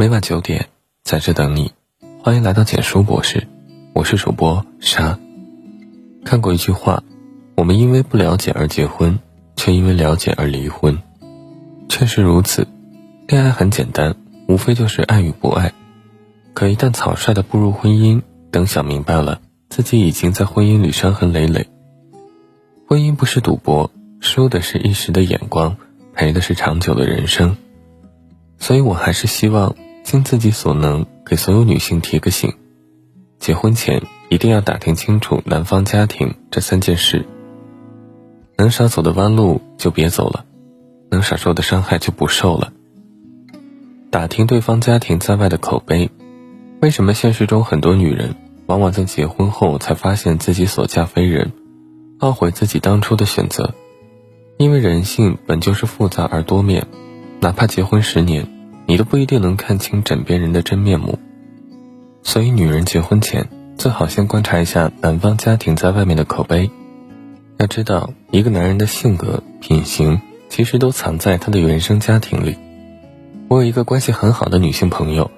每晚九点，在这等你。欢迎来到简书博士，我是主播沙。看过一句话：我们因为不了解而结婚，却因为了解而离婚。确实如此，恋爱很简单，无非就是爱与不爱。可一旦草率的步入婚姻，等想明白了，自己已经在婚姻里伤痕累累。婚姻不是赌博，输的是一时的眼光，赔的是长久的人生。所以我还是希望。尽自己所能，给所有女性提个醒：结婚前一定要打听清楚男方家庭这三件事。能少走的弯路就别走了，能少受的伤害就不受了。打听对方家庭在外的口碑。为什么现实中很多女人往往在结婚后才发现自己所嫁非人，懊悔自己当初的选择？因为人性本就是复杂而多面，哪怕结婚十年。你都不一定能看清枕边人的真面目，所以女人结婚前最好先观察一下男方家庭在外面的口碑。要知道，一个男人的性格品行其实都藏在他的原生家庭里。我有一个关系很好的女性朋友，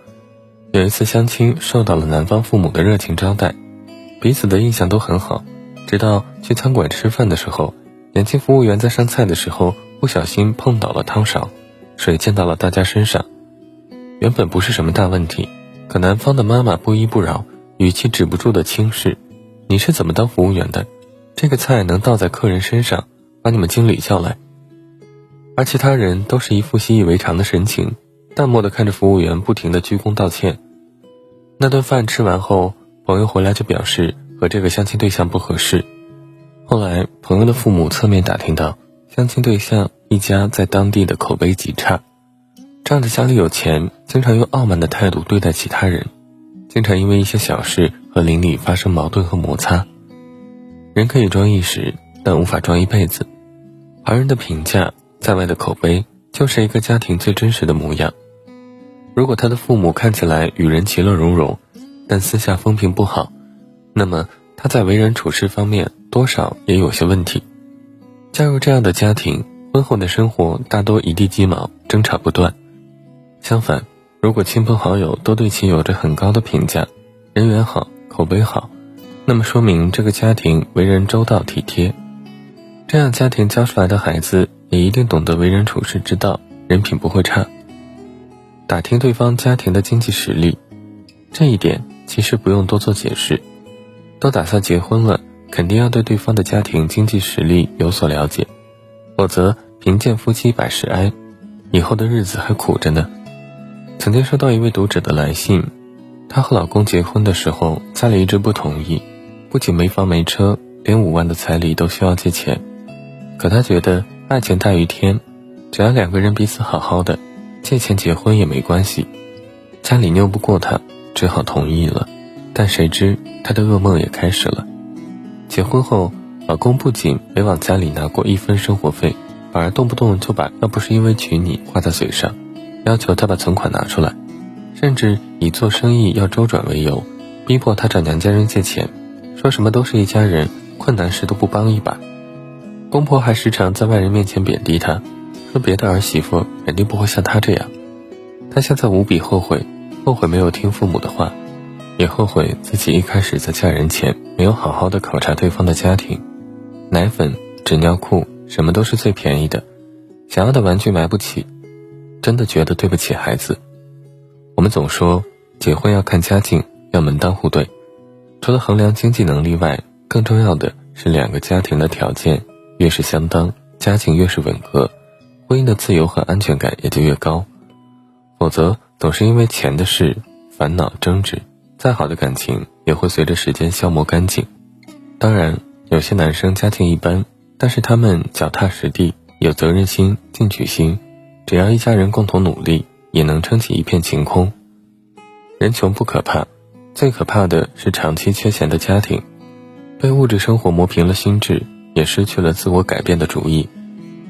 有一次相亲受到了男方父母的热情招待，彼此的印象都很好。直到去餐馆吃饭的时候，年轻服务员在上菜的时候不小心碰倒了汤勺，水溅到了大家身上。原本不是什么大问题，可男方的妈妈不依不饶，语气止不住的轻视：“你是怎么当服务员的？这个菜能倒在客人身上，把你们经理叫来。”而其他人都是一副习以为常的神情，淡漠的看着服务员不停的鞠躬道歉。那顿饭吃完后，朋友回来就表示和这个相亲对象不合适。后来朋友的父母侧面打听到，相亲对象一家在当地的口碑极差。仗着家里有钱，经常用傲慢的态度对待其他人，经常因为一些小事和邻里发生矛盾和摩擦。人可以装一时，但无法装一辈子。旁人的评价，在外的口碑，就是一个家庭最真实的模样。如果他的父母看起来与人其乐融融，但私下风评不好，那么他在为人处事方面多少也有些问题。加入这样的家庭，婚后的生活大多一地鸡毛，争吵不断。相反，如果亲朋好友都对其有着很高的评价，人缘好，口碑好，那么说明这个家庭为人周到体贴，这样家庭教出来的孩子也一定懂得为人处事之道，人品不会差。打听对方家庭的经济实力，这一点其实不用多做解释，都打算结婚了，肯定要对对方的家庭经济实力有所了解，否则贫贱夫妻百事哀，以后的日子还苦着呢。曾经收到一位读者的来信，她和老公结婚的时候，家里一直不同意，不仅没房没车，连五万的彩礼都需要借钱。可她觉得爱情大于天，只要两个人彼此好好的，借钱结婚也没关系。家里拗不过她，只好同意了。但谁知她的噩梦也开始了。结婚后，老公不仅没往家里拿过一分生活费，反而动不动就把“要不是因为娶你”挂在嘴上。要求他把存款拿出来，甚至以做生意要周转为由，逼迫他找娘家人借钱，说什么都是一家人，困难时都不帮一把。公婆还时常在外人面前贬低他，说别的儿媳妇肯定不会像他这样。他现在无比后悔，后悔没有听父母的话，也后悔自己一开始在嫁人前没有好好的考察对方的家庭。奶粉、纸尿裤什么都是最便宜的，想要的玩具买不起。真的觉得对不起孩子。我们总说结婚要看家境，要门当户对。除了衡量经济能力外，更重要的是两个家庭的条件越是相当，家境越是吻合，婚姻的自由和安全感也就越高。否则，总是因为钱的事烦恼争执，再好的感情也会随着时间消磨干净。当然，有些男生家境一般，但是他们脚踏实地，有责任心、进取心。只要一家人共同努力，也能撑起一片晴空。人穷不可怕，最可怕的是长期缺钱的家庭，被物质生活磨平了心智，也失去了自我改变的主意。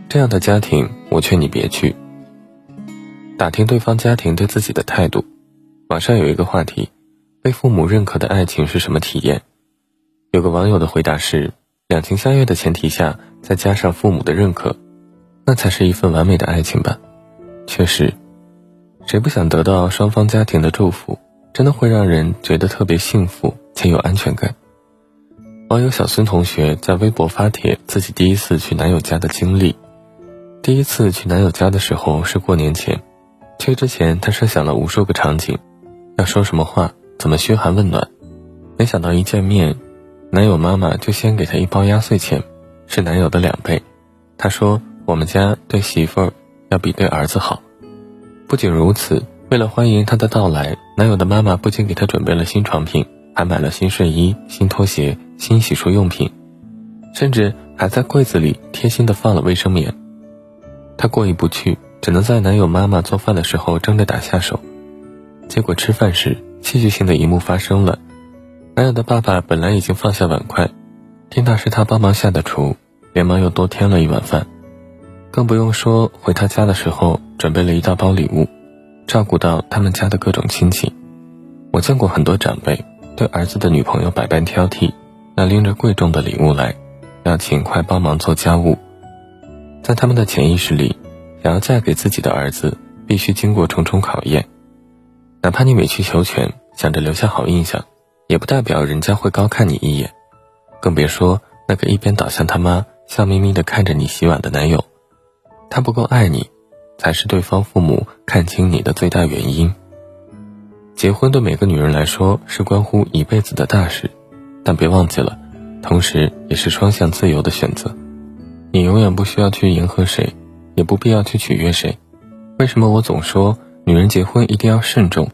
这样的家庭，我劝你别去。打听对方家庭对自己的态度。网上有一个话题：被父母认可的爱情是什么体验？有个网友的回答是：两情相悦的前提下，再加上父母的认可，那才是一份完美的爱情吧。确实，谁不想得到双方家庭的祝福？真的会让人觉得特别幸福且有安全感。网友小孙同学在微博发帖自己第一次去男友家的经历。第一次去男友家的时候是过年前，去之前他设想了无数个场景，要说什么话，怎么嘘寒问暖。没想到一见面，男友妈妈就先给他一包压岁钱，是男友的两倍。他说：“我们家对媳妇儿要比对儿子好。”不仅如此。为了欢迎他的到来，男友的妈妈不仅给他准备了新床品，还买了新睡衣、新拖鞋、新洗漱用品，甚至还在柜子里贴心的放了卫生棉。他过意不去，只能在男友妈妈做饭的时候争着打下手。结果吃饭时，戏剧性的一幕发生了：男友的爸爸本来已经放下碗筷，听到是他帮忙下的厨，连忙又多添了一碗饭，更不用说回他家的时候准备了一大包礼物。照顾到他们家的各种亲戚，我见过很多长辈对儿子的女朋友百般挑剔，要拎着贵重的礼物来，要勤快帮忙做家务。在他们的潜意识里，想要嫁给自己的儿子，必须经过重重考验。哪怕你委曲求全，想着留下好印象，也不代表人家会高看你一眼。更别说那个一边倒向他妈，笑眯眯地看着你洗碗的男友，他不够爱你。才是对方父母看清你的最大原因。结婚对每个女人来说是关乎一辈子的大事，但别忘记了，同时也是双向自由的选择。你永远不需要去迎合谁，也不必要去取悦谁。为什么我总说女人结婚一定要慎重？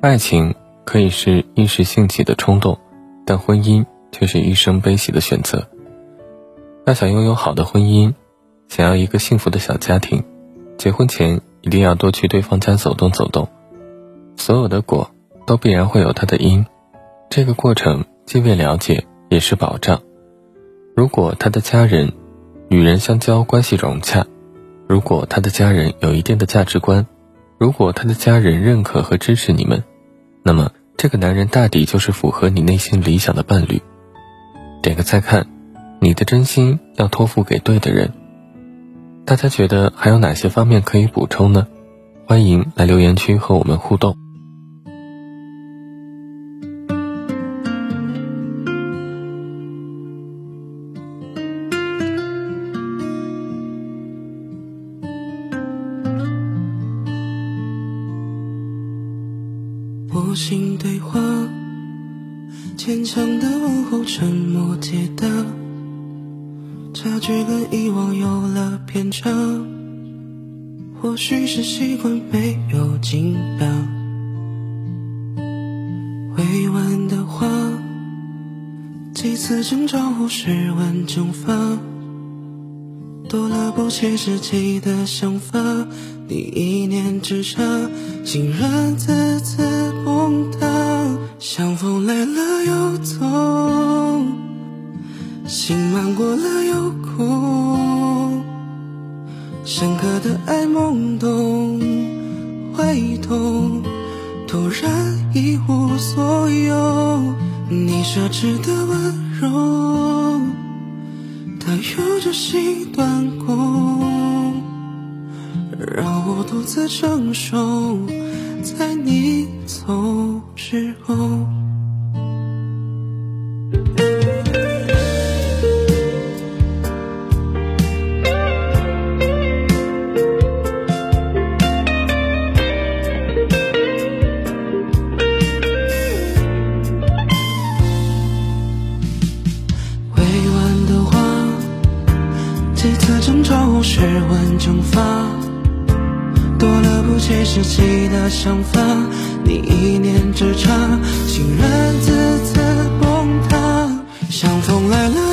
爱情可以是一时兴起的冲动，但婚姻却是一生悲喜的选择。要想拥有好的婚姻，想要一个幸福的小家庭。结婚前一定要多去对方家走动走动，所有的果都必然会有它的因，这个过程既为了解也是保障。如果他的家人与人相交关系融洽，如果他的家人有一定的价值观，如果他的家人认可和支持你们，那么这个男人大抵就是符合你内心理想的伴侣。点个再看，你的真心要托付给对的人。大家觉得还有哪些方面可以补充呢？欢迎来留言区和我们互动。无心对话，坚强的问候，沉默解答。差距跟以往有了偏差，或许是习惯没有惊讶。委婉的话，几次争吵后失温蒸发，多了不切实际的想法。你一念之差，竟然自此崩塌。相逢来了又走。心满过了又空，深刻的爱懵懂，会痛，突然一无所有。你奢侈的温柔，它有着心断空，让我独自承受，在你走之后。不切实际的想法。你一念之差，信任自此崩塌。相逢来了